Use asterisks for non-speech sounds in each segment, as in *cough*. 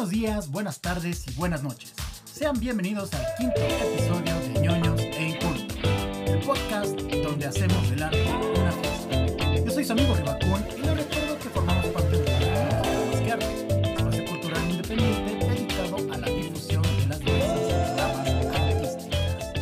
Buenos días, buenas tardes y buenas noches. Sean bienvenidos al quinto episodio de ñoños e incultos, el podcast donde hacemos del arte una fiesta. Yo soy su amigo Ribacún y les recuerdo que formamos parte del proyecto Más que Arte, espacio cultural independiente dedicado a la difusión de las diversas ramas artísticas.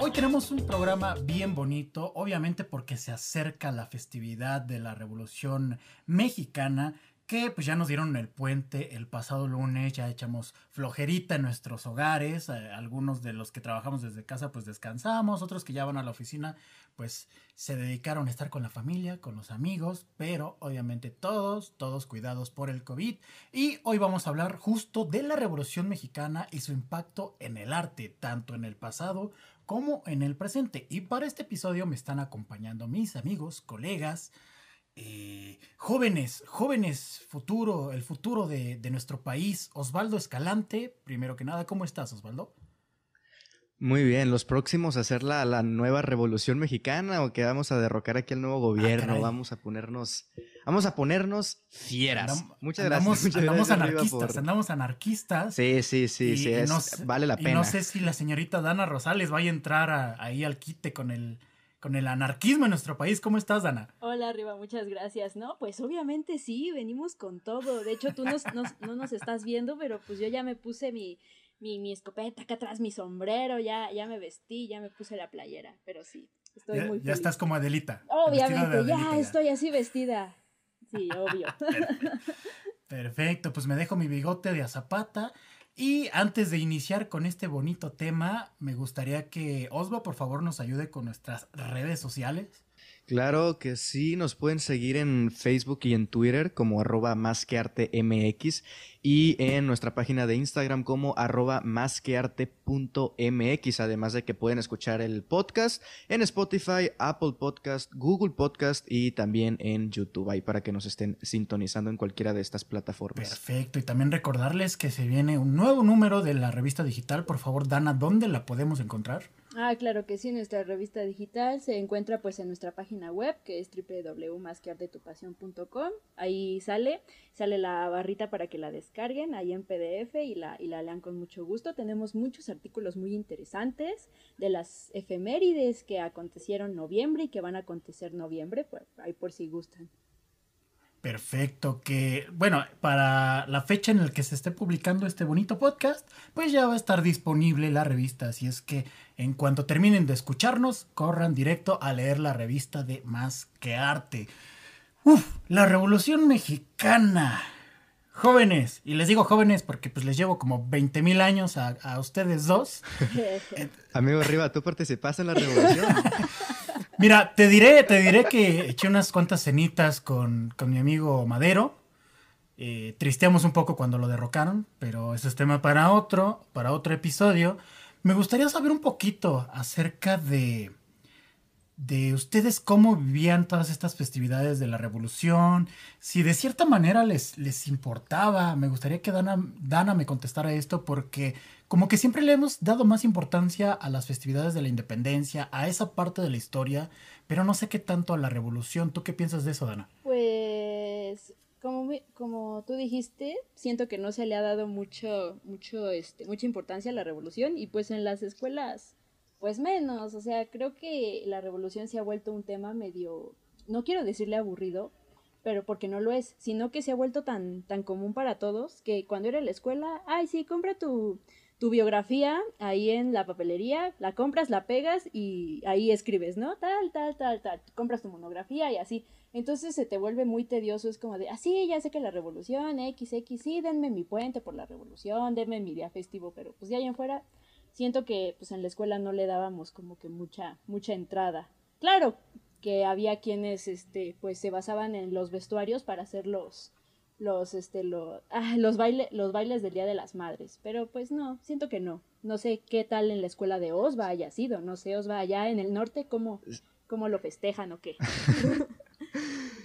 Hoy tenemos un programa bien bonito, obviamente porque se acerca la festividad de la Revolución Mexicana que pues ya nos dieron el puente el pasado lunes, ya echamos flojerita en nuestros hogares, eh, algunos de los que trabajamos desde casa pues descansamos, otros que ya van a la oficina pues se dedicaron a estar con la familia, con los amigos, pero obviamente todos, todos cuidados por el COVID. Y hoy vamos a hablar justo de la Revolución Mexicana y su impacto en el arte, tanto en el pasado como en el presente. Y para este episodio me están acompañando mis amigos, colegas, eh, jóvenes, jóvenes futuro, el futuro de, de, nuestro país. Osvaldo Escalante, primero que nada, ¿cómo estás, Osvaldo? Muy bien, los próximos a hacer la, la nueva revolución mexicana o que vamos a derrocar aquí el nuevo Ah, gobierno, vamos a ponernos, vamos a ponernos fieras. Andam, muchas andamos, gracias. Muchas andamos gracias, anarquistas, por... andamos anarquistas. Sí, sí, sí, sí, es, no, vale la pena. Y no sé si la señorita Dana Rosales vaya a entrar a, ahí al quite con el con el anarquismo en nuestro país. ¿Cómo estás, Dana? Hola, Arriba, muchas gracias. No, pues obviamente sí, venimos con todo. De hecho, tú nos, nos, no nos estás viendo, pero pues yo ya me puse mi, mi, mi, escopeta acá atrás, mi sombrero, ya, ya me vestí, ya me puse la playera, pero sí, estoy ya, muy Ya feliz. estás como Adelita. Obviamente, Adelita, ya, ya estoy así vestida. Sí, obvio. Perfecto, pues me dejo mi bigote de azapata. Y antes de iniciar con este bonito tema, me gustaría que Osva, por favor, nos ayude con nuestras redes sociales. Claro que sí, nos pueden seguir en Facebook y en Twitter como arroba más que arte MX y en nuestra página de Instagram como arroba más que arte.mx, además de que pueden escuchar el podcast en Spotify, Apple Podcast, Google Podcast y también en YouTube, ahí para que nos estén sintonizando en cualquiera de estas plataformas. Perfecto, y también recordarles que se viene un nuevo número de la revista digital, por favor, Dana, ¿dónde la podemos encontrar? Ah, claro que sí, nuestra revista digital se encuentra pues en nuestra página web que es www.masqueartetupasión.com. Ahí sale, sale la barrita para que la descarguen ahí en PDF y la, y la lean con mucho gusto. Tenemos muchos artículos muy interesantes de las efemérides que acontecieron noviembre y que van a acontecer noviembre, pues, ahí por si gustan. Perfecto, que bueno, para la fecha en la que se esté publicando este bonito podcast, pues ya va a estar disponible la revista, así es que en cuanto terminen de escucharnos, corran directo a leer la revista de Más que Arte. Uf, la Revolución Mexicana. Jóvenes, y les digo jóvenes porque pues les llevo como 20 mil años a, a, ustedes dos. *laughs* Amigo Arriba, ¿tú participaste en la revolución? *laughs* Mira, te diré, te diré que eché unas cuantas cenitas con, con mi amigo Madero. Eh, tristeamos un poco cuando lo derrocaron, pero ese es tema para otro, para otro episodio. Me gustaría saber un poquito acerca de, de ustedes cómo vivían todas estas festividades de la revolución, si de cierta manera les, les importaba. Me gustaría que Dana, Dana me contestara esto porque como que siempre le hemos dado más importancia a las festividades de la independencia, a esa parte de la historia, pero no sé qué tanto a la revolución. ¿Tú qué piensas de eso, Dana? Pues como, como tú dijiste, siento que no se le ha dado mucho, mucho, este, mucha importancia a la revolución y pues en las escuelas, pues menos. O sea, creo que la revolución se ha vuelto un tema medio, no quiero decirle aburrido, pero porque no lo es, sino que se ha vuelto tan, tan común para todos que cuando era la escuela, ay, sí, compra tu, tu biografía ahí en la papelería, la compras, la pegas y ahí escribes, ¿no? Tal, tal, tal, tal. Compras tu monografía y así. Entonces se te vuelve muy tedioso, es como de, ah, sí, ya sé que la revolución, X, X, sí, denme mi puente por la revolución, denme mi día festivo, pero pues ya allá en siento que pues en la escuela no le dábamos como que mucha, mucha entrada. Claro que había quienes, este, pues se basaban en los vestuarios para hacer los, los este lo, *laughs* ah, los baile, los bailes del Día de las Madres, pero pues no, siento que no. No sé qué tal en la escuela de Osva haya sido, no sé, Osva allá en el norte cómo cómo lo festejan o qué. *laughs*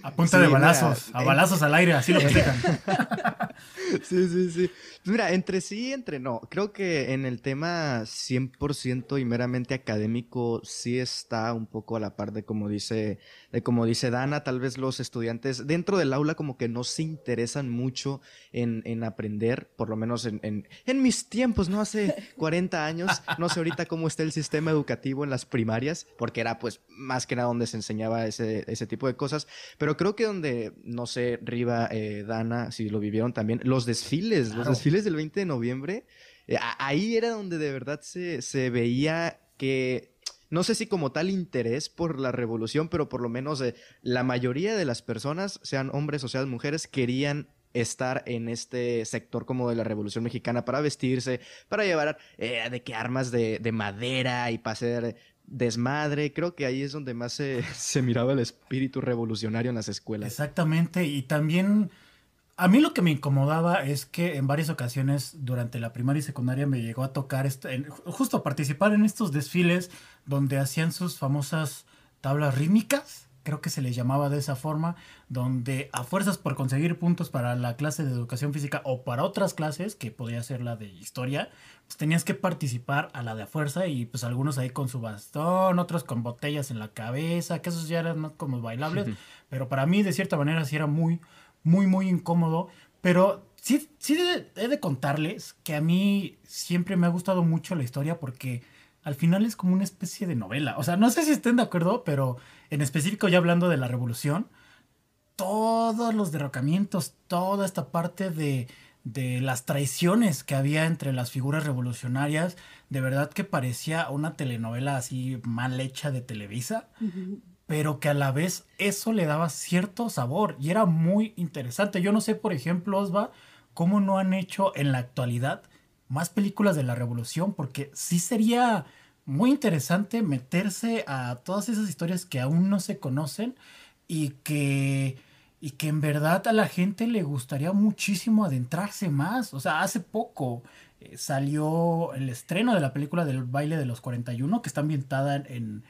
A punta de balazos, a balazos al aire, así lo *laughs* explican. *laughs* sí, sí, sí. Pues mira, entre sí y entre no. Creo que en el tema 100% y meramente académico sí está un poco a la par de como dice, de como dice Dana. Tal vez los estudiantes dentro del aula como que no se interesan mucho en, en aprender, por lo menos en, en, en, mis tiempos, ¿no? Hace *laughs* 40 años. No sé ahorita cómo está el sistema educativo en las primarias, porque era pues más que nada donde se enseñaba ese, ese tipo de cosas. Pero creo que donde, no sé, Riva, eh, Dana, si lo vivieron también, los desfiles, los desfiles del 20 de noviembre, eh, ahí era donde de verdad se, se veía que no sé si como tal interés por la revolución, pero por lo menos eh, la mayoría de las personas, sean hombres o sean mujeres, querían estar en este sector como de la Revolución Mexicana para vestirse, para llevar de qué armas de, de, madera y para hacer desmadre. Creo que ahí es donde más se, *laughs* se miraba el espíritu revolucionario en las escuelas. Exactamente, y también a mí lo que me incomodaba es que en varias ocasiones durante la primaria y secundaria me llegó a tocar justo participar en estos desfiles donde hacían sus famosas tablas rítmicas, creo que se les llamaba de esa forma, donde a fuerzas por conseguir puntos para la clase de educación física o para otras clases, que podía ser la de historia, pues tenías que participar a la de a fuerza y pues algunos ahí con su bastón, otros con botellas en la cabeza, que esos ya eran más como bailables, pero para mí de cierta manera sí era muy, muy, muy incómodo, pero sí, sí he de contarles que a mí siempre me ha gustado mucho la historia porque al final es como una especie de novela. O sea, no sé si estén de acuerdo, pero en específico ya hablando de la revolución, todos los derrocamientos, toda esta parte de, de las traiciones que había entre las figuras revolucionarias, de verdad que parecía una telenovela así mal hecha de Televisa, pero que a la vez eso le daba cierto sabor y era muy interesante. Yo no sé, por ejemplo, Osva, cómo no han hecho en la actualidad más películas de la revolución, porque sí sería muy interesante meterse a todas esas historias que aún no se conocen y que, y que en verdad a la gente le gustaría muchísimo adentrarse más. O sea, hace poco eh, salió el estreno de la película del baile de los 41, que está ambientada en,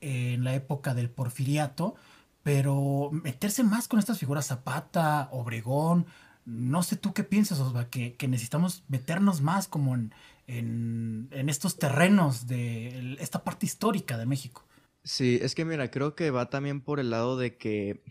en la época del porfiriato, pero meterse más con estas figuras Zapata, Obregón, no sé tú qué piensas, Osva, que, que necesitamos meternos más como en, en, en, estos terrenos de esta parte histórica de México. Sí, es que mira, creo que va también por el lado de que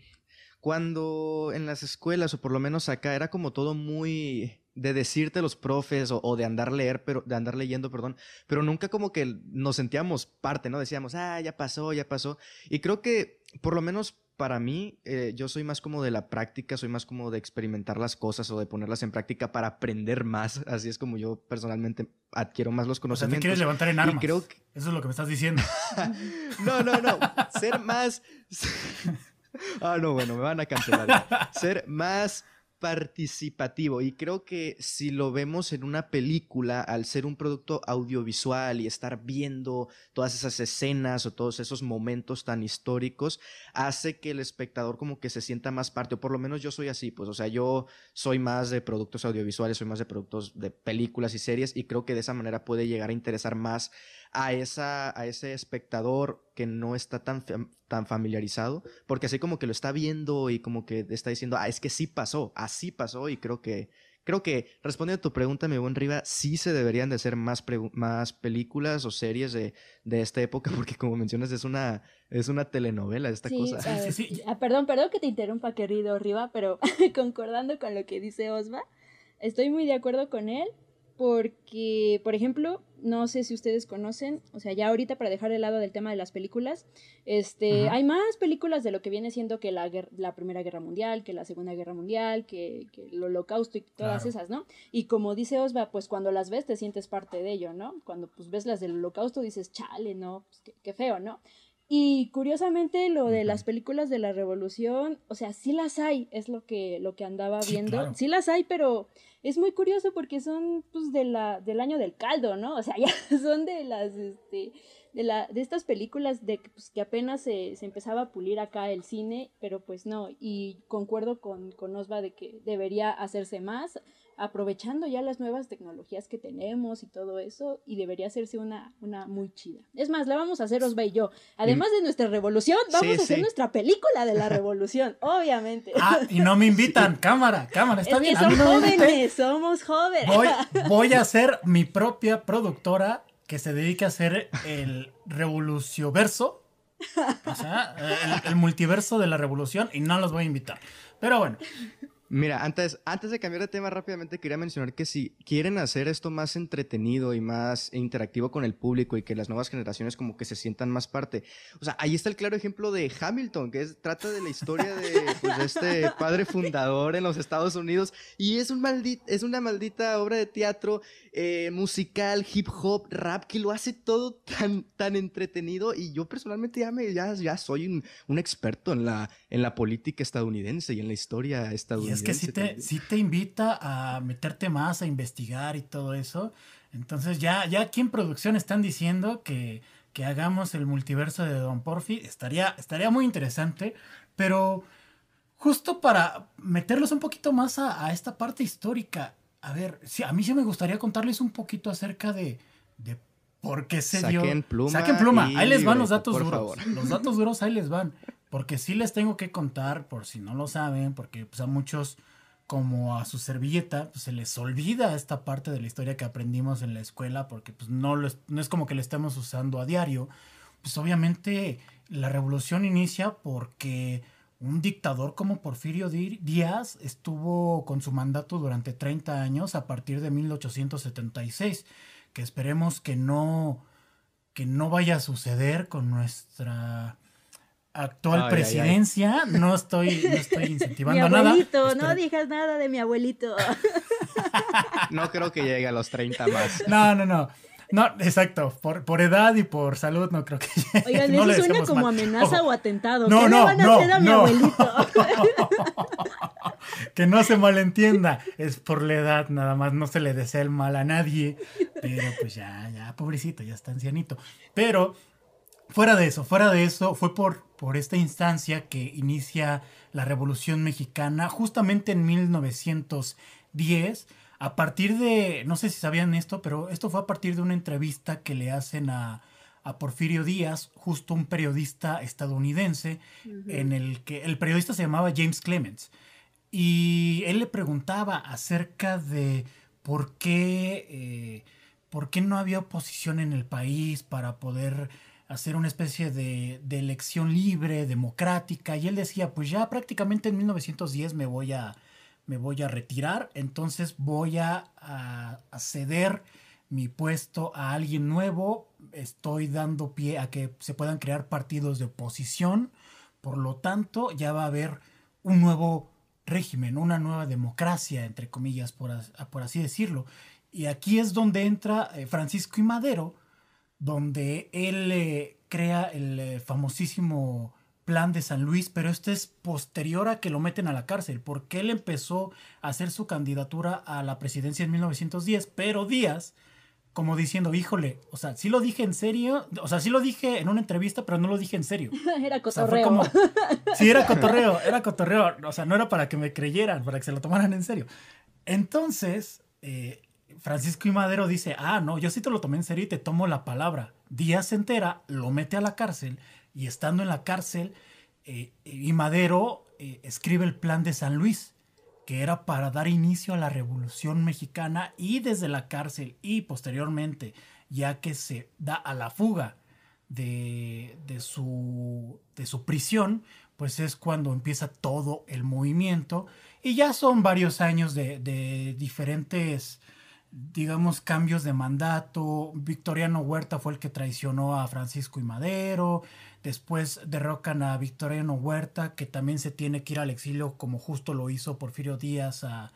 cuando en las escuelas, o por lo menos acá, era como todo muy de decirte los profes o, o, de andar leer, pero de andar leyendo, perdón, pero nunca como que nos sentíamos parte, ¿no? Decíamos, ah, ya pasó, ya pasó. Y creo que por lo menos para mí, eh, yo soy más como de la práctica, soy más como de experimentar las cosas o de ponerlas en práctica para aprender más. Así es como yo personalmente adquiero más los conocimientos. O sea, te quieres levantar en armas. creo que... Eso es lo que me estás diciendo. *laughs* no, no, no. Ser más. *laughs* ah, no, bueno, me van a cancelar. Ser más participativo y creo que si lo vemos en una película, al ser un producto audiovisual y estar viendo todas esas escenas o todos esos momentos tan históricos, hace que el espectador como que se sienta más parte, o por lo menos yo soy así, pues, o sea, yo soy más de productos audiovisuales, soy más de productos de películas y series y creo que de esa manera puede llegar a interesar más a, esa, a ese espectador que no está tan, tan familiarizado, porque así como que lo está viendo y como que está diciendo, ah, es que sí pasó, así pasó y creo que, creo que respondiendo a tu pregunta, mi buen Riva, sí se deberían de hacer más, más películas o series de, de, esta época, *laughs* porque como mencionas, es una, es una telenovela esta cosa. sí, sí, ah, perdón, perdón que te interrumpa, querido Riva, pero *laughs* concordando con lo que dice Osva, estoy muy de acuerdo con él porque, por ejemplo, no sé si ustedes conocen, o sea, ya ahorita para dejar de lado del tema de las películas, este, hay más películas de lo que viene siendo que la, la Primera Guerra Mundial, que la Segunda Guerra Mundial, que, que el Holocausto y todas esas, ¿no? Y como dice Osva, pues cuando las ves te sientes parte de ello, ¿no? Cuando pues ves las del Holocausto dices, chale, ¿no? Pues, qué, feo, ¿no? Y curiosamente lo de las películas de la Revolución, o sea, sí las hay, es lo que, lo que andaba viendo, sí las hay, pero es muy curioso porque son pues de la, del año del caldo, ¿no? O sea, *laughs* ya son de las, este, de, la, de estas películas de pues, que apenas se, se, empezaba a pulir acá el cine, pero pues no, y concuerdo con, con Osva de que debería hacerse más. Aprovechando ya las nuevas tecnologías que tenemos y todo eso, y debería hacerse una, una muy chida. Es más, la vamos a hacer Osva y yo. Además de nuestra revolución, vamos a hacer nuestra película de la revolución, *laughs* obviamente. Ah, y no me invitan, cámara, cámara, está es bien. Que son jóvenes, somos jóvenes. Voy, *laughs* voy a ser mi propia productora que se dedique a hacer el revolucioverso. O sea, el, el multiverso de la revolución y no los voy a invitar. Pero bueno, Mira, antes, antes de cambiar de tema rápidamente quería mencionar que si quieren hacer esto más entretenido y más interactivo con el público y que las nuevas generaciones como que se sientan más parte, o sea, ahí está el claro ejemplo de Hamilton, que es, trata de la historia de, *laughs* pues, de este padre fundador en los Estados Unidos. Y es, un maldit, es una maldita obra de teatro eh, musical, hip hop, rap, que lo hace todo tan, tan entretenido. Y yo personalmente ya, me, ya, ya soy un, un experto en la, en la política estadounidense y en la historia estadounidense es que sí te, sí te invita a meterte más, a investigar y todo eso. Entonces ya, ya aquí en producción están diciendo que, que hagamos el multiverso de Don Porfi. Estaría, estaría muy interesante, pero justo para meterlos un poquito más a, a esta parte histórica. A ver, sí, a mí sí me gustaría contarles un poquito acerca de, de por qué se Saquen dio. Pluma Saquen pluma. Ahí les van los datos por duros. favor. Los datos duros ahí les van. Porque sí les tengo que contar, por si no lo saben, porque pues, a muchos, como a su servilleta, pues, se les olvida esta parte de la historia que aprendimos en la escuela, porque pues, no, es, no es como que la estemos usando a diario. Pues obviamente la revolución inicia porque un dictador como Porfirio Díaz estuvo con su mandato durante 30 años a partir de 1876, que esperemos que no, que no vaya a suceder con nuestra actual Ay, presidencia. ay, No estoy, no estoy mi incentivando nada. abuelito, no Espere- digas nada de mi abuelito. *laughs* No creo que llegue a los 30 más. No, no, no. No, exacto. Por, por edad y por salud no creo que llegue. Oigan, No eso suena como mal. amenaza Ojo. o atentado. No, ¿Qué no, le van a no, hacer a mi no. abuelito? *laughs* que no se malentienda, es por la edad, nada más no se le desea el mal a nadie, pero pues ya, ya, pobrecito, ya está ancianito. Pero fuera de eso, fuera de eso, fue por, por esta instancia que inicia la Revolución Mexicana, justamente en 1910, a partir de, no sé si sabían esto, pero esto fue a partir de una entrevista que le hacen a, a Porfirio Díaz, justo un periodista estadounidense, en el que el periodista se llamaba James Clemens. Y él le preguntaba acerca de por qué, eh, por qué no había oposición en el país para poder hacer una especie de, elección libre, democrática. Y él decía, pues ya prácticamente en 1910 me voy a, me voy a retirar, entonces voy a, ceder mi puesto a alguien nuevo, estoy dando pie a que se puedan crear partidos de oposición, por lo tanto ya va a haber un nuevo régimen, una nueva democracia, entre comillas, por, as- por así decirlo. Y aquí es donde entra eh, Francisco y Madero, donde él eh, crea el eh, famosísimo plan de San Luis, pero este es posterior a que lo meten a la cárcel, porque él empezó a hacer su candidatura a la presidencia en 1910, pero Díaz, como diciendo, híjole, o sea, sí lo dije en serio, o sea, sí lo dije en una entrevista, pero no lo dije en serio. *laughs* Era O sea, fue cotorreo. como- *laughs* Sí, era cotorreo, era cotorreo. O sea, no era para que me creyeran, para que se lo tomaran en serio. Entonces, eh, Francisco y Madero dice, ah, no, yo sí te lo tomé en serio y te tomo la palabra. Díaz entera, lo mete a la cárcel y estando en la cárcel, eh, y Madero eh, escribe el plan de San Luis, que era para dar inicio a la Revolución Mexicana y desde la cárcel y posteriormente, ya que se da a la fuga de, de su, de su prisión, pues es cuando empieza todo el movimiento y ya son varios años de diferentes, digamos, cambios de mandato. Victoriano Huerta fue el que traicionó a Francisco y Madero. Después derrocan a Victoriano Huerta, que también se tiene que ir al exilio, como justo lo hizo Porfirio Díaz a,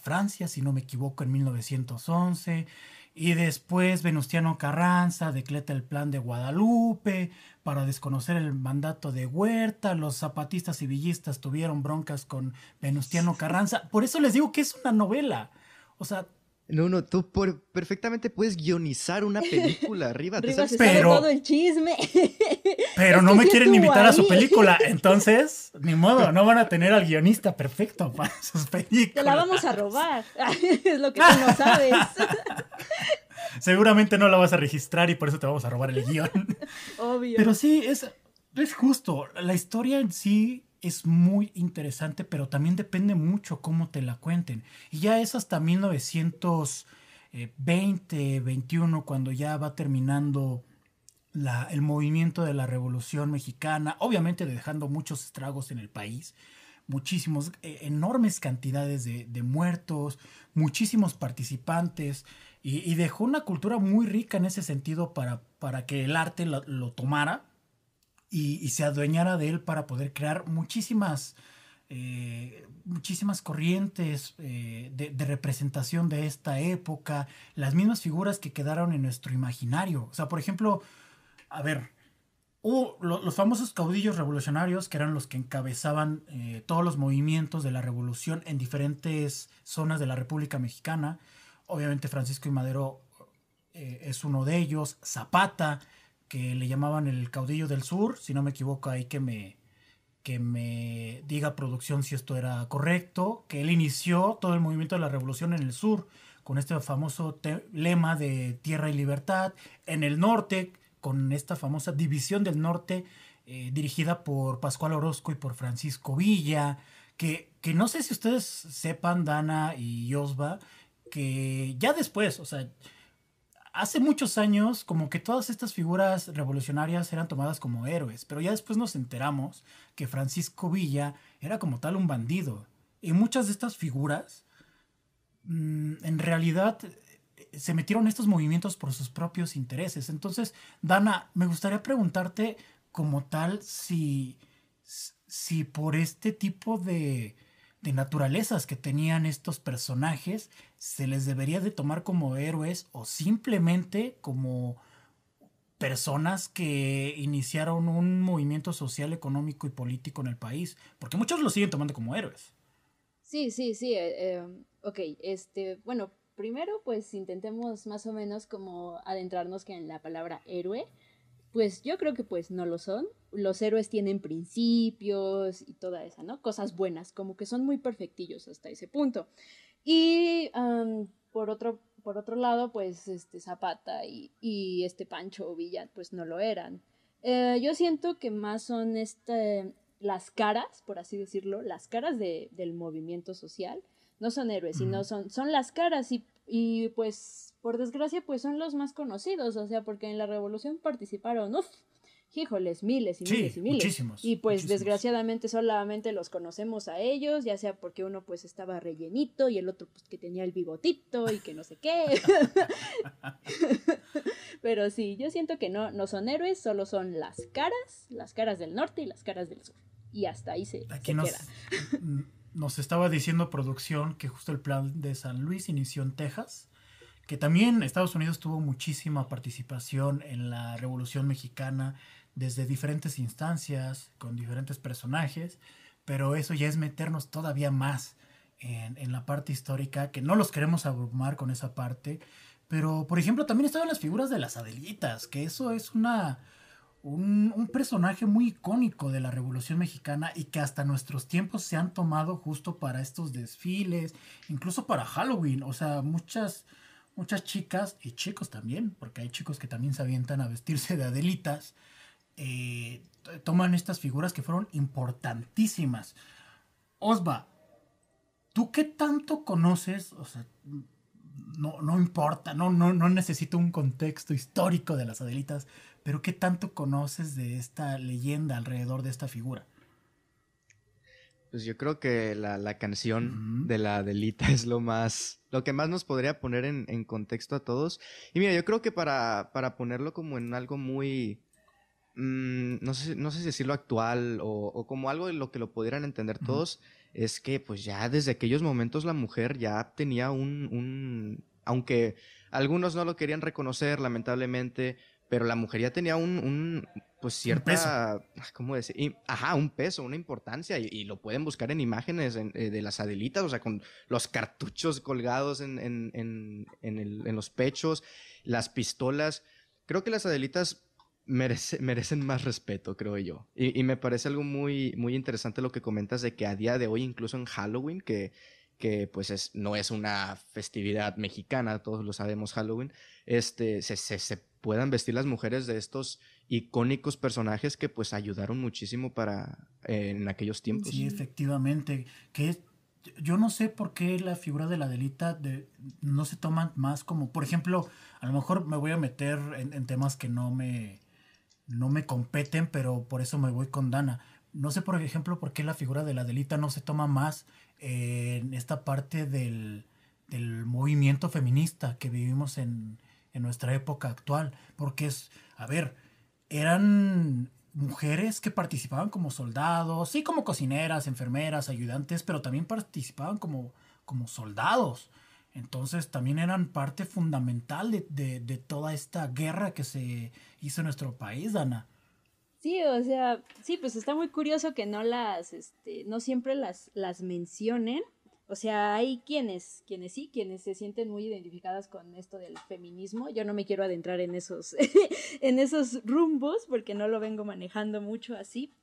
Francia, si no me equivoco, en 1911. Y después Venustiano Carranza decreta el plan de Guadalupe para desconocer el mandato de Huerta. Los zapatistas y villistas tuvieron broncas con Venustiano Carranza. Por eso les digo que es una novela. O sea, No, no, tú perfectamente puedes guionizar una película *laughs* arriba. ¿te sabes? Pero, todo el chisme. *laughs* Pero no me quieren invitar a su película, *laughs* entonces, ni modo, no van a tener al guionista perfecto para sus películas. Te la vamos a robar, es lo que tú no sabes. Seguramente no la vas a registrar y por eso te vamos a robar el guion. Obvio. Pero sí, es, es justo. La historia en sí es muy interesante, pero también depende mucho cómo te la cuenten. Y ya es hasta 1920, 21, cuando ya va terminando la, el movimiento de la Revolución Mexicana, obviamente dejando muchos estragos en el país, muchísimos, eh, enormes cantidades de, muertos, muchísimos participantes, y, dejó una cultura muy rica en ese sentido para, para que el arte lo tomara y, se adueñara de él para poder crear muchísimas, eh, muchísimas corrientes eh, de, representación de esta época, las mismas figuras que quedaron en nuestro imaginario. O sea, por ejemplo, a ver, hubo los famosos caudillos revolucionarios que eran los que encabezaban eh, todos los movimientos de la revolución en diferentes zonas de la República Mexicana. Obviamente Francisco y Madero es uno de ellos, Zapata, que le llamaban el caudillo del sur, si no me equivoco ahí que me, que me diga producción si esto era correcto, que él inició todo el movimiento de la revolución en el sur, con este famoso lema de tierra y libertad, en el norte, con esta famosa división del norte, eh, dirigida por Pascual Orozco y por Francisco Villa, que, que no sé si ustedes sepan, Dana y Osva, que ya después, o sea, hace muchos años como que todas estas figuras revolucionarias eran tomadas como héroes, pero ya después nos enteramos que Francisco Villa era como tal un bandido. Y muchas de estas figuras mm, en realidad se metieron estos movimientos por sus propios intereses. Entonces, Dana, me gustaría preguntarte como tal si, si por este tipo de, de naturalezas que tenían estos personajes se les debería de tomar como héroes o simplemente como personas que iniciaron un movimiento social, económico y político en el país, porque muchos lo siguen tomando como héroes. Sí, sí, sí, eh, eh, ok, este, bueno, primero pues intentemos más o menos como adentrarnos que en la palabra héroe, pues yo creo que pues no lo son. Los héroes tienen principios y toda esa, ¿no? Cosas buenas, como que son muy perfectillos hasta ese punto. Y por, otro, por otro lado, pues este Zapata y, y este Pancho Villa pues no lo eran. Eh, yo siento que más son este, las caras, por así decirlo, las caras de, del movimiento social. No son héroes, sino son, son las caras y, y pues por desgracia, pues son los más conocidos, o sea, porque en la revolución participaron, uff, híjoles, miles y miles y miles. Muchísimos, y pues desgraciadamente solamente los conocemos a ellos, ya sea porque uno pues estaba rellenito y el otro pues que tenía el bigotito y que no sé qué. *laughs* Pero sí, yo siento que no, no son héroes, solo son las caras, las caras del norte y las caras del sur. Y hasta ahí se, Aquí nos, queda. *laughs* nos estaba diciendo producción que justo el plan de San Luis inició en Texas que también Estados Unidos tuvo muchísima participación en la Revolución Mexicana desde diferentes instancias, con diferentes personajes, pero eso ya es meternos todavía más en, la parte histórica, que no los queremos abrumar con esa parte, pero por ejemplo también estaban las figuras de las Adelitas, que eso es una... Un, un, personaje muy icónico de la Revolución Mexicana y que hasta nuestros tiempos se han tomado justo para estos desfiles, incluso para Halloween. O sea, muchas, muchas chicas y chicos también, porque hay chicos que también se avientan a vestirse de adelitas, eh, toman estas figuras que fueron importantísimas. Osva, ¿tú qué tanto conoces? O sea, no, no importa, no, no, no necesito un contexto histórico de las adelitas, pero ¿qué tanto conoces de esta leyenda alrededor de esta figura? Pues yo creo que la, canción de la Adelita es lo más, lo que más nos podría poner en, contexto a todos. Y mira, yo creo que para, para ponerlo como en algo muy, mm, no, sé, no sé si decirlo actual o, como algo de lo que lo pudieran entender todos, es que pues ya desde aquellos momentos la mujer ya tenía un, un, aunque algunos no lo querían reconocer lamentablemente, pero la mujer ya tenía un, pues cierta, ¿cómo decir? ajá, un peso, una importancia, y, lo pueden buscar en imágenes eh, de las Adelitas, o sea, con los cartuchos colgados en, en, en, en, los pechos, las pistolas. Creo que las Adelitas *laughs* merecen más respeto, creo yo. Y, y, me parece algo muy, muy interesante lo que comentas de que a día de hoy, incluso en Halloween, que que pues es, no es una festividad mexicana, todos lo sabemos Halloween, este, se, se, puedan vestir las mujeres de estos icónicos personajes que pues ayudaron muchísimo para eh, en aquellos tiempos. Sí, efectivamente, que yo no sé por qué la figura de la delita de, no se toman más como, por ejemplo, a lo mejor me voy a meter en, en temas que no me, no me competen, pero por eso me voy con Dana. No sé, por ejemplo, por qué la figura de la delita no se toma más en esta parte del, movimiento feminista que vivimos en, nuestra época actual. Porque es, a ver, eran mujeres que participaban como soldados, sí como cocineras, enfermeras, ayudantes, pero también participaban como, como soldados. Entonces también eran parte fundamental de, de, toda esta guerra que se hizo en nuestro país, Dana. Sí, o sea, sí, pues está muy curioso que no las, este, no siempre las, las mencionen. O sea, hay quienes, quienes sí, quienes se sienten muy identificadas con esto del feminismo. Yo no me quiero adentrar en esos, *laughs* en esos rumbos, porque no lo vengo manejando mucho así.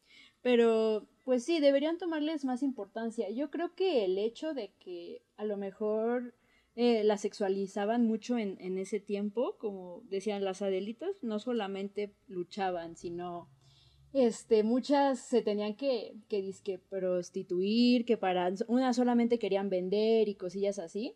Pero, pues sí, deberían tomarles más importancia. Yo creo que el hecho de que a lo mejor eh, la sexualizaban mucho en, en ese tiempo, como decían las Adelitas, no solamente luchaban, sino este, muchas se tenían que, que disque prostituir, que para una solamente querían vender y cosillas así.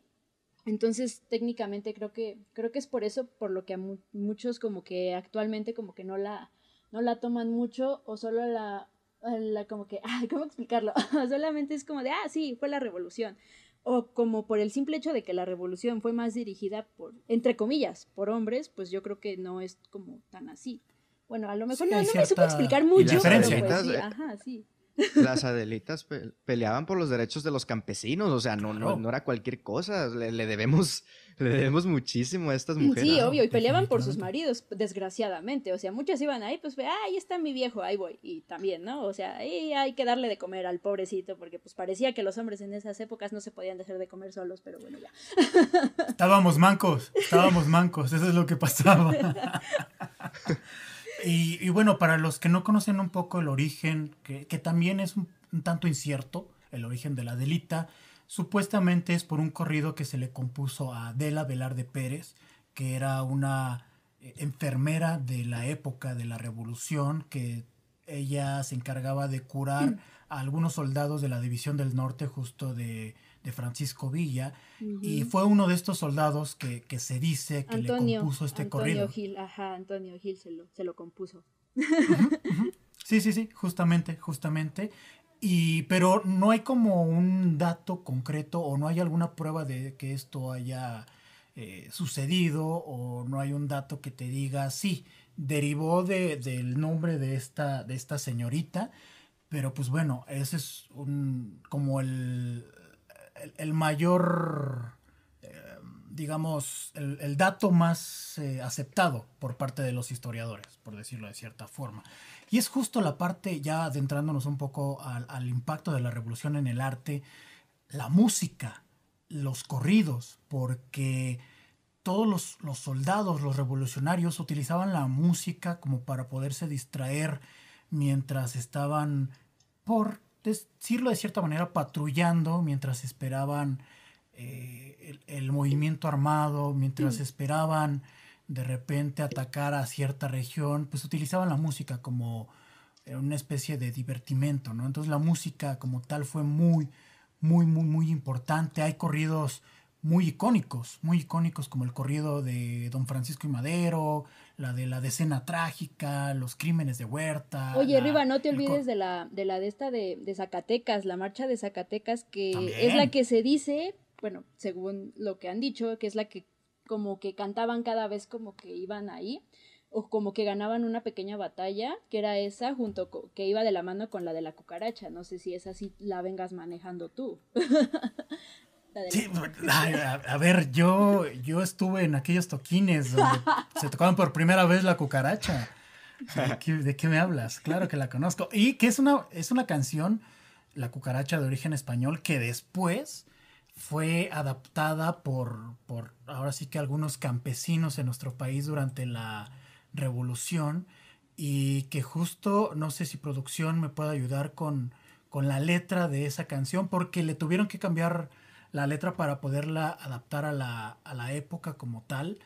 Entonces, técnicamente creo que, creo que es por eso, por lo que a muchos como que actualmente como que no la, no la toman mucho o solo la, la como que, ah, ¿cómo explicarlo? *laughs* Solamente es como de, ah, sí, fue la revolución. O como por el simple hecho de que la revolución fue más dirigida por, entre comillas, por hombres, pues yo creo que no es como tan así. Bueno, a lo mejor no, me supo explicar mucho. Pero pues, sí, ajá, sí. Las *laughs* Adelitas peleaban por los derechos de los campesinos, o sea, no, no, no era cualquier cosa, le, debemos, le debemos muchísimo a estas mujeres. Sí, obvio, y peleaban por sus maridos, desgraciadamente, o sea, muchas iban ahí, pues, ah, ahí está mi viejo, ahí voy, y también, ¿no? O sea, ahí hay que darle de comer al pobrecito, porque pues parecía que los hombres en esas épocas no se podían dejar de comer solos, pero bueno, ya. Estábamos mancos, estábamos mancos, eso es lo que pasaba. *laughs* Y, bueno, para los que no conocen un poco el origen, que, también es un, tanto incierto, el origen de la delita, supuestamente es por un corrido que se le compuso a Adela Velarde Pérez, que era una eh, enfermera de la época de la revolución, que ella se encargaba de curar a algunos soldados de la División del Norte justo de de Francisco Villa, y fue uno de estos soldados que, se dice que le compuso este Antonio corrido. Gil, ajá, Antonio Gil se lo, se lo compuso. Sí, sí, sí, justamente, justamente. Y, pero no hay como un dato concreto o no hay alguna prueba de que esto haya eh, sucedido o no hay un dato que te diga, sí, derivó de, del nombre de esta, de esta señorita, pero pues bueno, ese es un, como el, el, mayor, eh, digamos, el, dato más eh, aceptado por parte de los historiadores, por decirlo de cierta forma. Y es justo la parte, ya adentrándonos un poco al, impacto de la revolución en el arte, la música, los corridos, porque todos los, los, soldados, los revolucionarios, utilizaban la música como para poderse distraer mientras estaban por decirlo de cierta manera, patrullando mientras esperaban eh, el, movimiento armado, mientras mm. esperaban de repente atacar a cierta región, pues utilizaban la música como eh, una especie de divertimento, ¿no? Entonces la música como tal fue muy, muy, muy, muy importante. Hay corridos muy icónicos, muy icónicos como el corrido de Don Francisco y Madero, la de la decena trágica, los crímenes de Huerta. Oye, Riva, no te olvides de la de la de esta de, Zacatecas, la marcha de Zacatecas, que es la que se dice, bueno, según lo que han dicho, que es la que como que cantaban cada vez como que iban ahí o como que ganaban una pequeña batalla, que era esa, junto que iba de la mano con la de la cucaracha. No sé si esa sí la vengas manejando tú. *laughs* Sí, *laughs* a, ver, yo, yo estuve en aquellos toquines donde *laughs* se tocaban por primera vez la cucaracha. ¿De qué, me hablas? Claro que la conozco. Y que es una, es una canción, La cucaracha de origen español, que después fue adaptada por, por ahora sí que algunos campesinos en nuestro país durante la revolución y que justo, no sé si producción me puede ayudar con, con la letra de esa canción, porque le tuvieron que cambiar la letra para poderla adaptar a la, a la época como tal,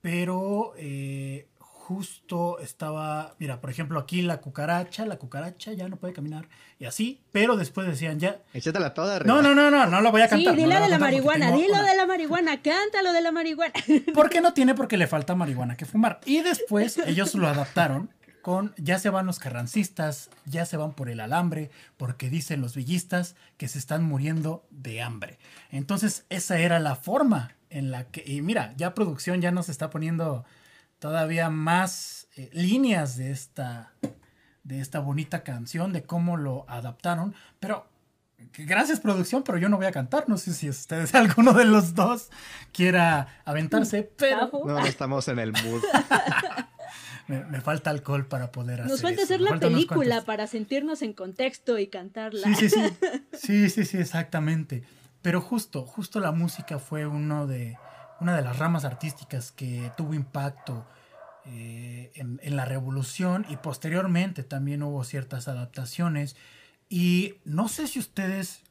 pero eh, justo estaba, mira, por ejemplo, aquí la cucaracha, la cucaracha ya no puede caminar y así, pero después decían ya. Échatela toda. No, no, no, no, no la voy a cantar. Sí, dile de la marihuana, dilo de la marihuana, cántalo de la marihuana. *laughs* ¿Por qué no tiene? Porque le falta marihuana que fumar. Y después ellos lo adaptaron con ya se van los carrancistas, ya se van por el alambre, porque dicen los villistas que se están muriendo de hambre. Entonces, esa era la forma en la que, y mira, ya producción ya nos está poniendo todavía más eh, líneas de esta, de esta bonita canción, de cómo lo adaptaron, pero gracias producción, pero yo no voy a cantar, no sé si ustedes, *laughs* alguno de los dos quiera aventarse, pero... No, estamos en el mood. *laughs* me, falta alcohol para poder hacer Nos falta hacer la película para sentirnos en contexto y cantarla. Sí, sí, *laughs* sí, sí, sí, sí, exactamente. Pero justo, justo la música fue uno de, una de las ramas artísticas que tuvo impacto eh, en, la revolución y posteriormente también hubo ciertas adaptaciones. Y no sé si ustedes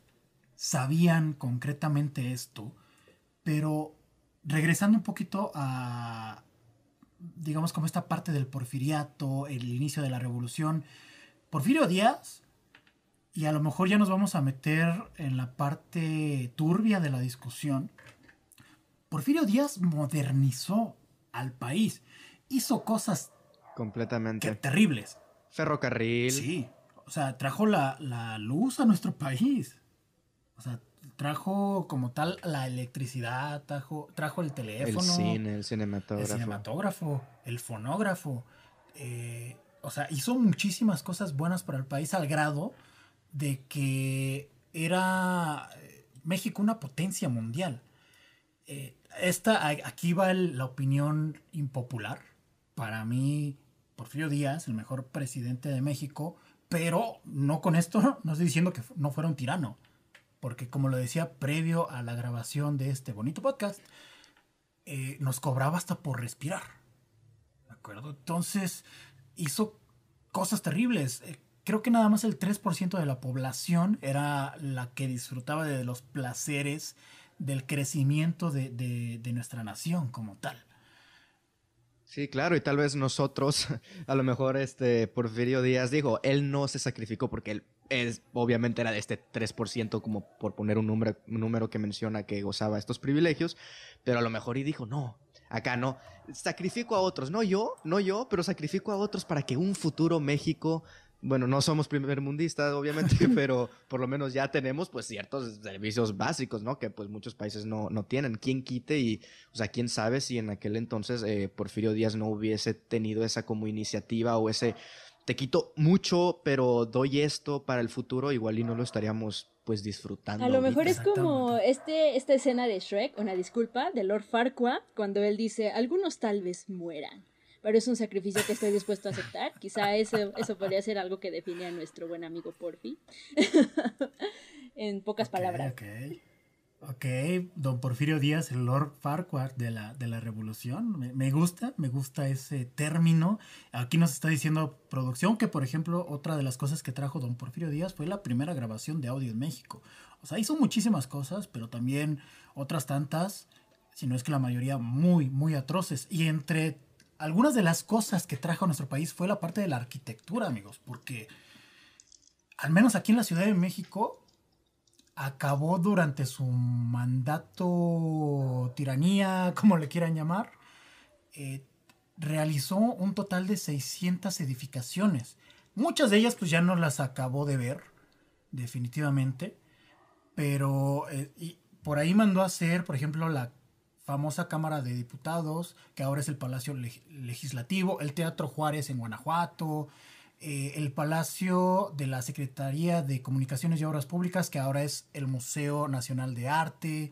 sabían concretamente esto, pero regresando un poquito a, digamos, como esta parte del porfiriato, el inicio de la revolución, Porfirio Díaz y a lo mejor ya nos vamos a meter en la parte turbia de la discusión. Porfirio Díaz modernizó al país, hizo cosas completamente terribles. Ferrocarril. Sí, o sea, trajo la, luz a nuestro país. O sea, trajo como tal la electricidad, trajo, trajo el teléfono. El cine, el cinematógrafo. El cinematógrafo, el fonógrafo. Eh, o sea, hizo muchísimas cosas buenas para el país al grado de que era eh, México una potencia mundial. Eh, esta, aquí va la opinión impopular. Para mí, Porfirio Díaz, el mejor presidente de México, pero no con esto, *laughs* no estoy diciendo que no fuera un tirano, porque como lo decía previo a la grabación de este bonito podcast, eh, nos cobraba hasta por respirar. ¿De acuerdo? Entonces hizo cosas terribles creo que nada más el 3% de la población era la que disfrutaba de los placeres del crecimiento de, nuestra nación como tal. Sí, claro, y tal vez nosotros, *laughs* a lo mejor este Porfirio Díaz dijo, él no se sacrificó porque él es, obviamente era de este 3%, como por poner un número, un número que menciona que gozaba estos privilegios, pero a lo mejor y dijo, no, acá no, sacrifico a otros, no yo, no yo, pero sacrifico a otros para que un futuro México bueno, no somos primermundistas, obviamente, *laughs* pero por lo menos ya tenemos pues ciertos servicios básicos, ¿no? Que pues muchos países no, no tienen. ¿Quién quite? Y, o sea, quién sabe si en aquel entonces eh, Porfirio Díaz no hubiese tenido esa como iniciativa o ese, te quito mucho, pero doy esto para el futuro, igual y no lo estaríamos pues disfrutando. A lo mejor es como este, esta escena de Shrek, una disculpa, de Lord Farquaad, cuando él dice, algunos tal vez mueran pero es un sacrificio que estoy dispuesto a aceptar. Quizá eso, eso podría ser algo que define a nuestro buen amigo Porfi. *laughs* en pocas palabras. Ok, ok, don Porfirio Díaz, el Lord Farquhar de la, de la Revolución. Me, gusta, me gusta ese término. Aquí nos está diciendo producción que, por ejemplo, otra de las cosas que trajo don Porfirio Díaz fue la primera grabación de audio en México. O sea, hizo muchísimas cosas, pero también otras tantas, si no es que la mayoría muy, muy atroces. Y entre algunas de las cosas que trajo a nuestro país fue la parte de la arquitectura, amigos, porque al menos aquí en la Ciudad de México acabó durante su mandato, tiranía, *laughs* como le quieran llamar, eh, realizó un total de 600 edificaciones. Muchas de ellas pues ya no las acabó de ver, definitivamente, pero eh, por ahí mandó a hacer, por ejemplo, la famosa Cámara de Diputados, que ahora es el Palacio Legislativo, el Teatro Juárez en Guanajuato, eh, el Palacio de la Secretaría de Comunicaciones y Obras Públicas, que ahora es el Museo Nacional de Arte,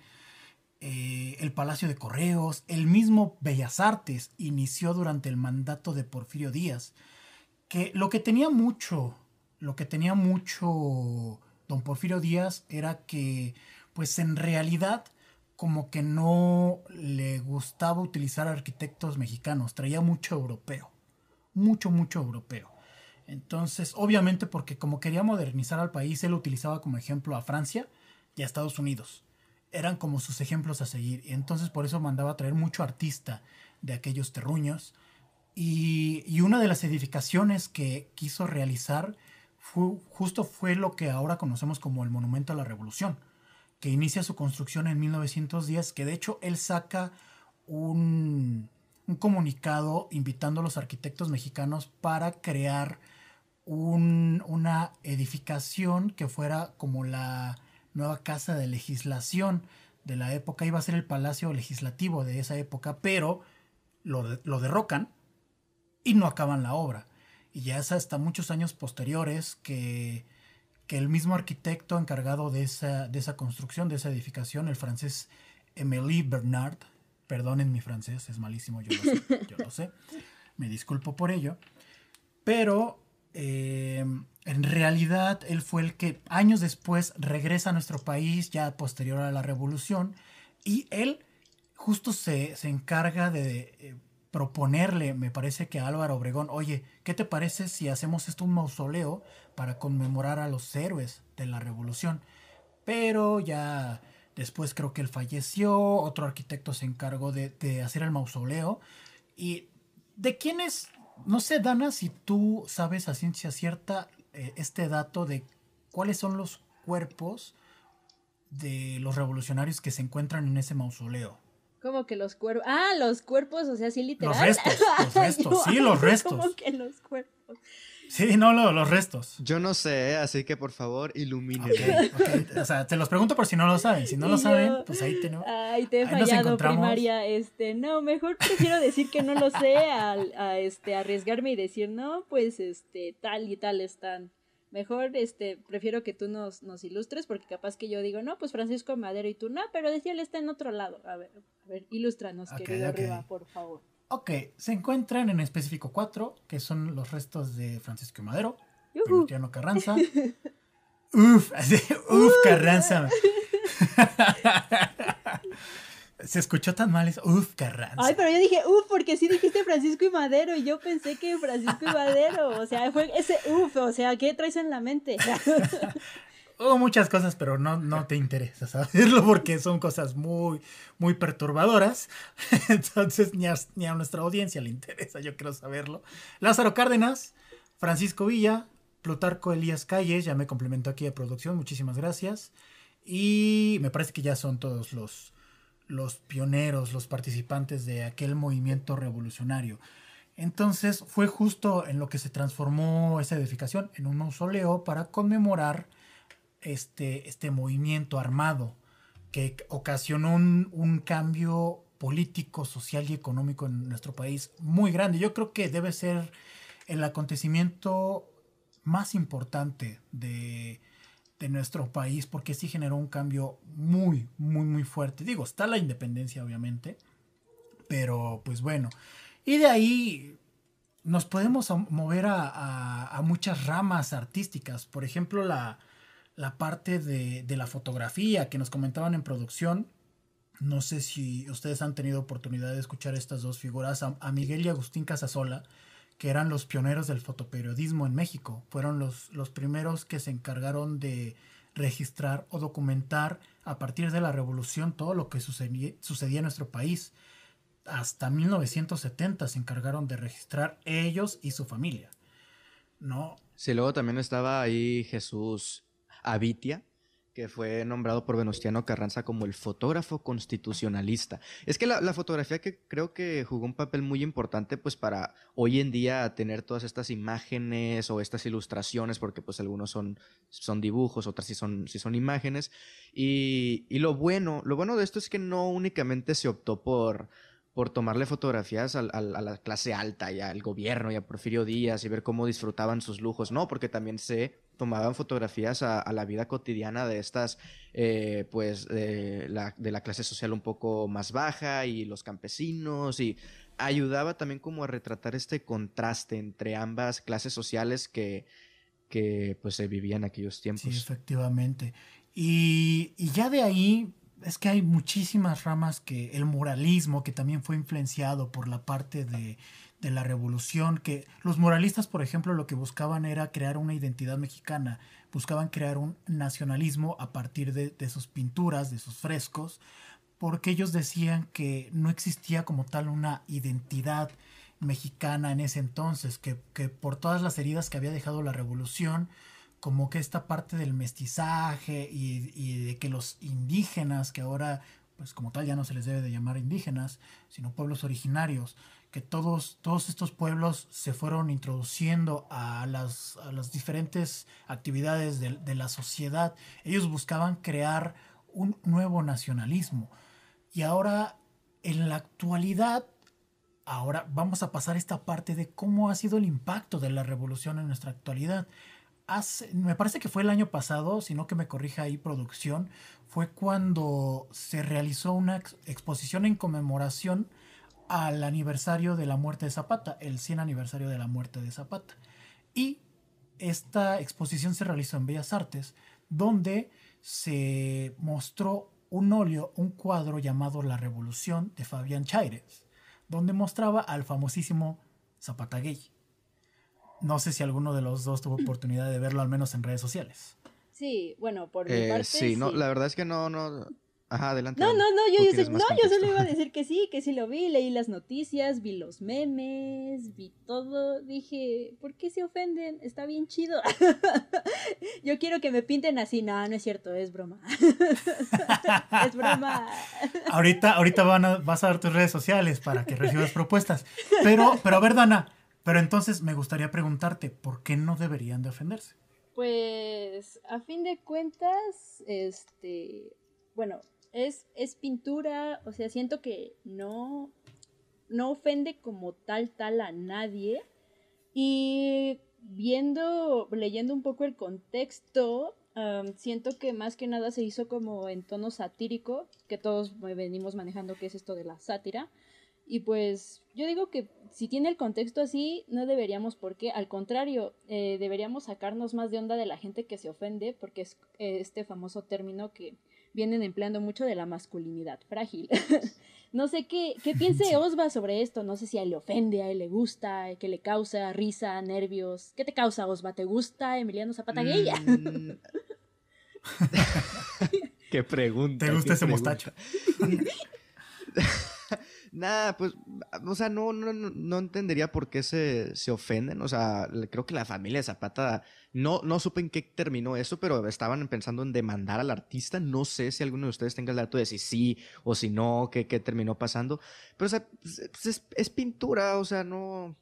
eh, el Palacio de Correos, el mismo Bellas Artes inició durante el mandato de Porfirio Díaz. que lo que tenía mucho, lo que tenía mucho don Porfirio Díaz era que, pues en realidad, como que no le gustaba utilizar arquitectos mexicanos, traía mucho europeo, mucho, mucho europeo. Entonces, obviamente porque como quería modernizar al país, él utilizaba como ejemplo a Francia y a Estados Unidos. Eran como sus ejemplos a seguir. Y entonces por eso mandaba a traer mucho artista de aquellos terruños. Y, una de las edificaciones que quiso realizar fue, justo fue lo que ahora conocemos como el Monumento a la Revolución, que inicia su construcción en 1910, que de hecho él saca un, un comunicado invitando a los arquitectos mexicanos para crear un, una edificación que fuera como la nueva casa de legislación de la época. Iba a ser el palacio legislativo de esa época, pero lo, lo derrocan y no acaban la obra. Y ya es hasta muchos años posteriores que, que el mismo arquitecto encargado de esa, de esa construcción, de esa edificación, el francés Émilie Bernard, perdonen mi francés, es malísimo, yo lo sé, *laughs* yo lo sé, me disculpo por ello, pero eh, en realidad él fue el que años después regresa a nuestro país, ya posterior a la revolución, y él justo se, se encarga de eh, proponerle, me parece que a Álvaro Obregón, oye, ¿qué te parece si hacemos esto un mausoleo para conmemorar a los héroes de la revolución? Pero ya después creo que él falleció, otro arquitecto se encargó de, hacer el mausoleo. ¿Y de quién es no sé, Dana, si tú sabes a ciencia cierta eh, este dato de cuáles son los cuerpos de los revolucionarios que se encuentran en ese mausoleo. Como que los cuerpos. Ah, los cuerpos, o sea, sí literal. Los restos, *laughs* los restos, sí, *laughs* los restos. Como que los cuerpos. Sí, no, lo, los restos. Yo no sé, así que por favor. Okay, okay. O sea, te los pregunto por si no lo saben. Si no lo saben, pues ahí te no. Ay, te he fallado, primaria. Este, no, mejor prefiero decir que no lo sé a, a, este, arriesgarme y decir, no, pues, este, tal y tal están. Mejor, este, prefiero que tú nos, nos ilustres, porque capaz que yo digo, no, pues Francisco Madero y tú no, pero decía él está en otro lado. A ver, a ver, ilústranos, okay, querido arriba, por favor. Ok, se encuentran en específico cuatro, que son los restos de Francisco Madero, Venustiano Carranza. *laughs* uf, *laughs* uf, Carranza. *laughs* se escuchó tan mal eso. Uf, Carranza. Ay, pero yo dije, uf, porque sí dijiste Francisco y Madero, y yo pensé que Francisco y Madero, o sea, fue ese uf, o sea, ¿qué traes en la mente? *laughs* Hubo muchas cosas, pero no, no te interesa saberlo porque son cosas muy, muy perturbadoras. *laughs* Entonces ni a, ni a nuestra audiencia le interesa, yo quiero saberlo. Lázaro Cárdenas, Francisco Villa, Plutarco Elías Calles, ya me complementó aquí de producción, muchísimas gracias. Y me parece que ya son todos los, los pioneros, los participantes de aquel movimiento revolucionario. Entonces fue justo en lo que se transformó esa edificación, en un mausoleo para conmemorar este, este movimiento armado que ocasionó un, un, cambio político, social y económico en nuestro país muy grande. Yo creo que debe ser el acontecimiento más importante de, de nuestro país porque sí generó un cambio muy, muy, muy fuerte. Digo, está la independencia obviamente, pero pues bueno. Y de ahí nos podemos mover a, muchas ramas artísticas. Por ejemplo, la, la parte de, de, la fotografía que nos comentaban en producción. No sé si ustedes han tenido oportunidad de escuchar estas dos figuras, a, Miguel y Agustín Casasola, que eran los pioneros del fotoperiodismo en México. Fueron los, los primeros que se encargaron de registrar o documentar a partir de la revolución todo lo que sucedía, sucedía en nuestro país. Hasta 1970 se encargaron de registrar ellos y su familia. ¿No? Sí, luego también estaba ahí Jesús Abitia, que fue nombrado por Venustiano Carranza como el fotógrafo constitucionalista. Es que la, la, fotografía que creo que jugó un papel muy importante pues para hoy en día tener todas estas imágenes o estas ilustraciones, porque pues algunos son, son dibujos, otras sí son, sí son imágenes. Y, y lo bueno, lo bueno de esto es que no únicamente se optó por por tomarle fotografías a, a, a, la clase alta y al gobierno y a Porfirio Díaz y ver cómo disfrutaban sus lujos, no, porque también se tomaban fotografías a, a la vida cotidiana de estas, eh, pues, de la, de la, clase social un poco más baja y los campesinos y ayudaba también como a retratar este contraste entre ambas clases sociales que, que pues se vivían en aquellos tiempos. Sí, efectivamente. Y, y ya de ahí es que hay muchísimas ramas que el moralismo, que también fue influenciado por la parte de, de, la revolución, que los moralistas, por ejemplo, lo que buscaban era crear una identidad mexicana, buscaban crear un nacionalismo a partir de, de sus pinturas, de sus frescos, porque ellos decían que no existía como tal una identidad mexicana en ese entonces, que, que por todas las heridas que había dejado la revolución, como que esta parte del mestizaje y, de que los indígenas, que ahora pues como tal ya no se les debe de llamar indígenas, sino pueblos originarios, que todos, todos estos pueblos se fueron introduciendo a las, a las diferentes actividades de, de, la sociedad. Ellos buscaban crear un nuevo nacionalismo. Y ahora, en la actualidad, ahora vamos a pasar esta parte de cómo ha sido el impacto de la revolución en nuestra actualidad me parece que fue el año pasado, si no que me corrija ahí producción, fue cuando se realizó una exposición en conmemoración al aniversario de la muerte de Zapata, el 100 aniversario de la muerte de Zapata. Y esta exposición se realizó en Bellas Artes, donde se mostró un óleo, un cuadro llamado La Revolución de Fabián Chaires, donde mostraba al famosísimo Zapata Gay. No sé si alguno de los dos tuvo oportunidad de verlo, al menos en redes sociales. Sí, bueno, por mi eh, parte. Sí, no, la verdad es que no, no. Ajá, adelante. No, no, no, yo, yo, no, yo solo iba a decir que sí, que sí lo vi, leí las noticias, vi los memes, vi todo, dije, ¿por qué se ofenden? Está bien chido. *laughs* yo quiero que me pinten así, no, no es cierto, es broma. *laughs* es broma. ahorita, ahorita van a, vas a dar tus redes sociales para que recibas propuestas. Pero, pero a ver, Dana, pero entonces me gustaría preguntarte, ¿por qué no deberían de ofenderse? Pues a fin de cuentas, este, bueno, es, es pintura, o sea, siento que no, no ofende como tal tal a nadie. Y viendo, leyendo un poco el contexto, siento que más que nada se hizo como en tono satírico, que todos venimos manejando que es esto de la sátira. Y pues yo digo que si tiene el contexto así, no deberíamos, porque al contrario, eh, deberíamos sacarnos más de onda de la gente que se ofende, porque es eh, este famoso término que vienen empleando mucho de la masculinidad frágil. *laughs* no sé qué, qué piense *laughs* Osva sobre esto, no sé si a él le ofende, a él le gusta, que le causa risa, nervios. ¿Qué te causa, Osva? ¿Te gusta Emiliano Zapata Gay? Mm. *laughs* qué pregunta. ¿Te gusta ese mostacho? Nada, pues, o sea, no, no, no entendería por qué se, se, ofenden. O sea, creo que la familia de Zapata, no, no supe en qué terminó eso, pero estaban pensando en demandar al artista. No sé si alguno de ustedes tenga el dato de si sí o si no, qué, qué terminó pasando. Pero, o sea, pues, pues, es, pintura, o sea, no...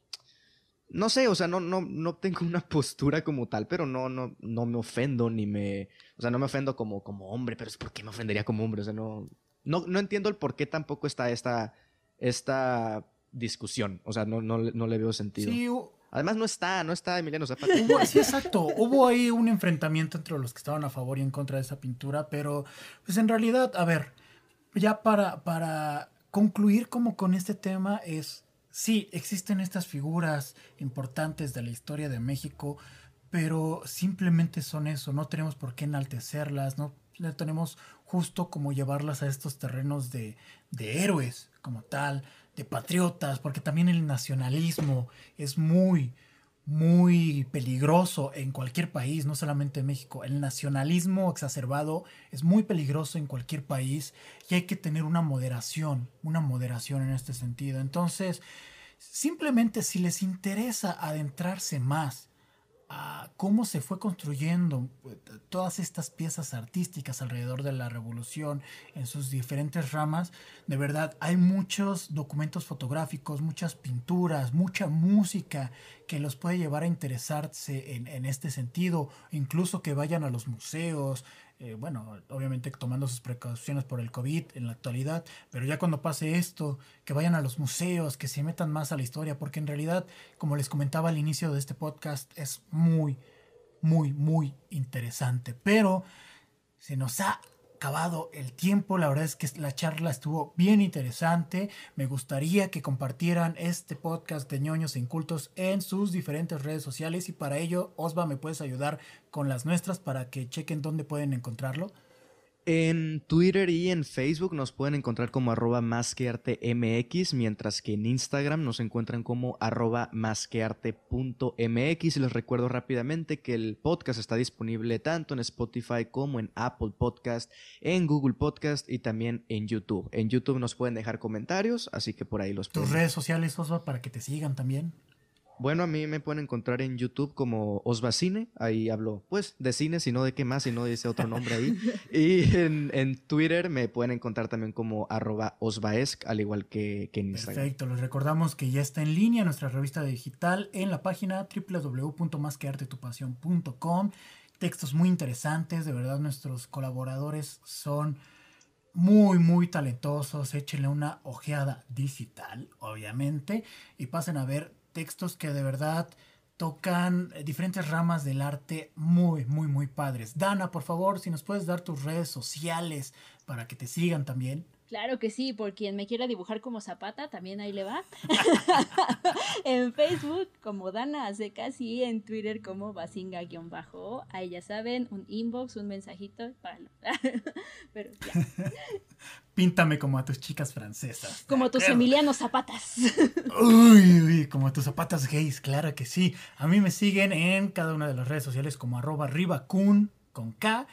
No sé, o sea, no, no, no tengo una postura como tal, pero no, no, no me ofendo ni me... O sea, no me ofendo como, como hombre, pero es por qué me ofendería como hombre. O sea, no, no, no entiendo el por qué tampoco está esta esta discusión. O sea, no, no, no le veo sentido. Sí, Además, no está, no está Emiliano Zapata. sí, exacto. Hubo ahí un enfrentamiento entre los que estaban a favor y en contra de esa pintura, pero pues en realidad, a ver, ya para, para concluir como con este tema es, sí, existen estas figuras importantes de la historia de México, pero simplemente son eso, no tenemos por qué enaltecerlas, no tenemos justo como llevarlas a estos terrenos de, de héroes como tal, de patriotas, porque también el nacionalismo es muy, muy peligroso en cualquier país, no solamente en México. El nacionalismo exacerbado es muy peligroso en cualquier país y hay que tener una moderación, una moderación en este sentido. Entonces, simplemente si les interesa adentrarse más cómo se fue construyendo pues, todas estas piezas artísticas alrededor de la revolución en sus diferentes ramas. De verdad, hay muchos documentos fotográficos, muchas pinturas, mucha música que los puede llevar a interesarse en, en este sentido, incluso que vayan a los museos, eh, bueno, obviamente tomando sus precauciones por el COVID en la actualidad, pero ya cuando pase esto, que vayan a los museos, que se metan más a la historia, porque en realidad, como les comentaba al inicio de este podcast, es muy, muy, muy interesante, pero se nos ha acabado el tiempo. La verdad es que la charla estuvo bien interesante. Me gustaría que compartieran este podcast de ñoños e incultos en sus diferentes redes sociales y para ello, Osva, ¿me puedes ayudar con las nuestras para que chequen dónde pueden encontrarlo? En Twitter y en Facebook nos pueden encontrar como arroba más que arte MX, mientras que en Instagram nos encuentran como arroba más que arte punto MX. Y les recuerdo rápidamente que el podcast está disponible tanto en Spotify como en Apple Podcast, en Google Podcast y también en YouTube. En YouTube nos pueden dejar comentarios, así que por ahí los Tus redes sociales, Osva, para que te sigan también. Bueno, a mí me pueden encontrar en YouTube como Osvacine, ahí hablo pues de cine, sino de qué más, si no dice otro nombre ahí. *laughs* y en, Twitter me pueden encontrar también como arroba osvaesc, al igual que, en Instagram. Perfecto, les recordamos que ya está en línea nuestra revista digital en la página www.masqueartetupasión.com. Textos muy interesantes, de verdad nuestros colaboradores son muy, muy talentosos. Échenle una ojeada digital, obviamente, y pasen a ver textos que de verdad tocan eh, diferentes ramas del arte muy, muy, muy padres. Dana, por favor, si nos puedes dar tus redes sociales para que te sigan también. Claro que sí, por quien me quiera dibujar como Zapata, también ahí le va. *laughs* en Facebook como Dana hace casi, en Twitter como Basinga-bajo. Ahí ya saben, un inbox, un mensajito, *laughs* Pero ya. *laughs* Píntame como a tus chicas francesas. Como tus Emiliano Zapatas. uy, uy, como tus zapatas gays, claro que sí. A mí me siguen en cada una de las redes sociales como arroba ribacun con K.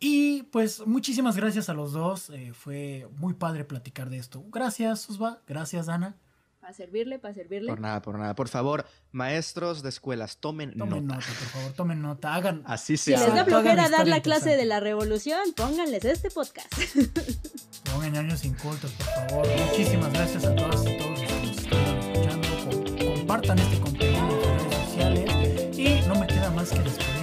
Y pues muchísimas gracias a los dos. Eh, fue muy padre platicar de esto. Gracias, Susba. Gracias, Ana. Para servirle, para servirle. Por nada, por nada. Por favor, maestros de escuelas, tomen, tomen nota. por favor, tomen nota. Hagan. Así se Si les da flojera dar la clase de la revolución, pónganles este podcast. *laughs* Pongan años incultos, por favor. Muchísimas gracias a todos y todos los que nos están escuchando. Compartan este contenido en sus redes sociales. Y no me queda más que despedirme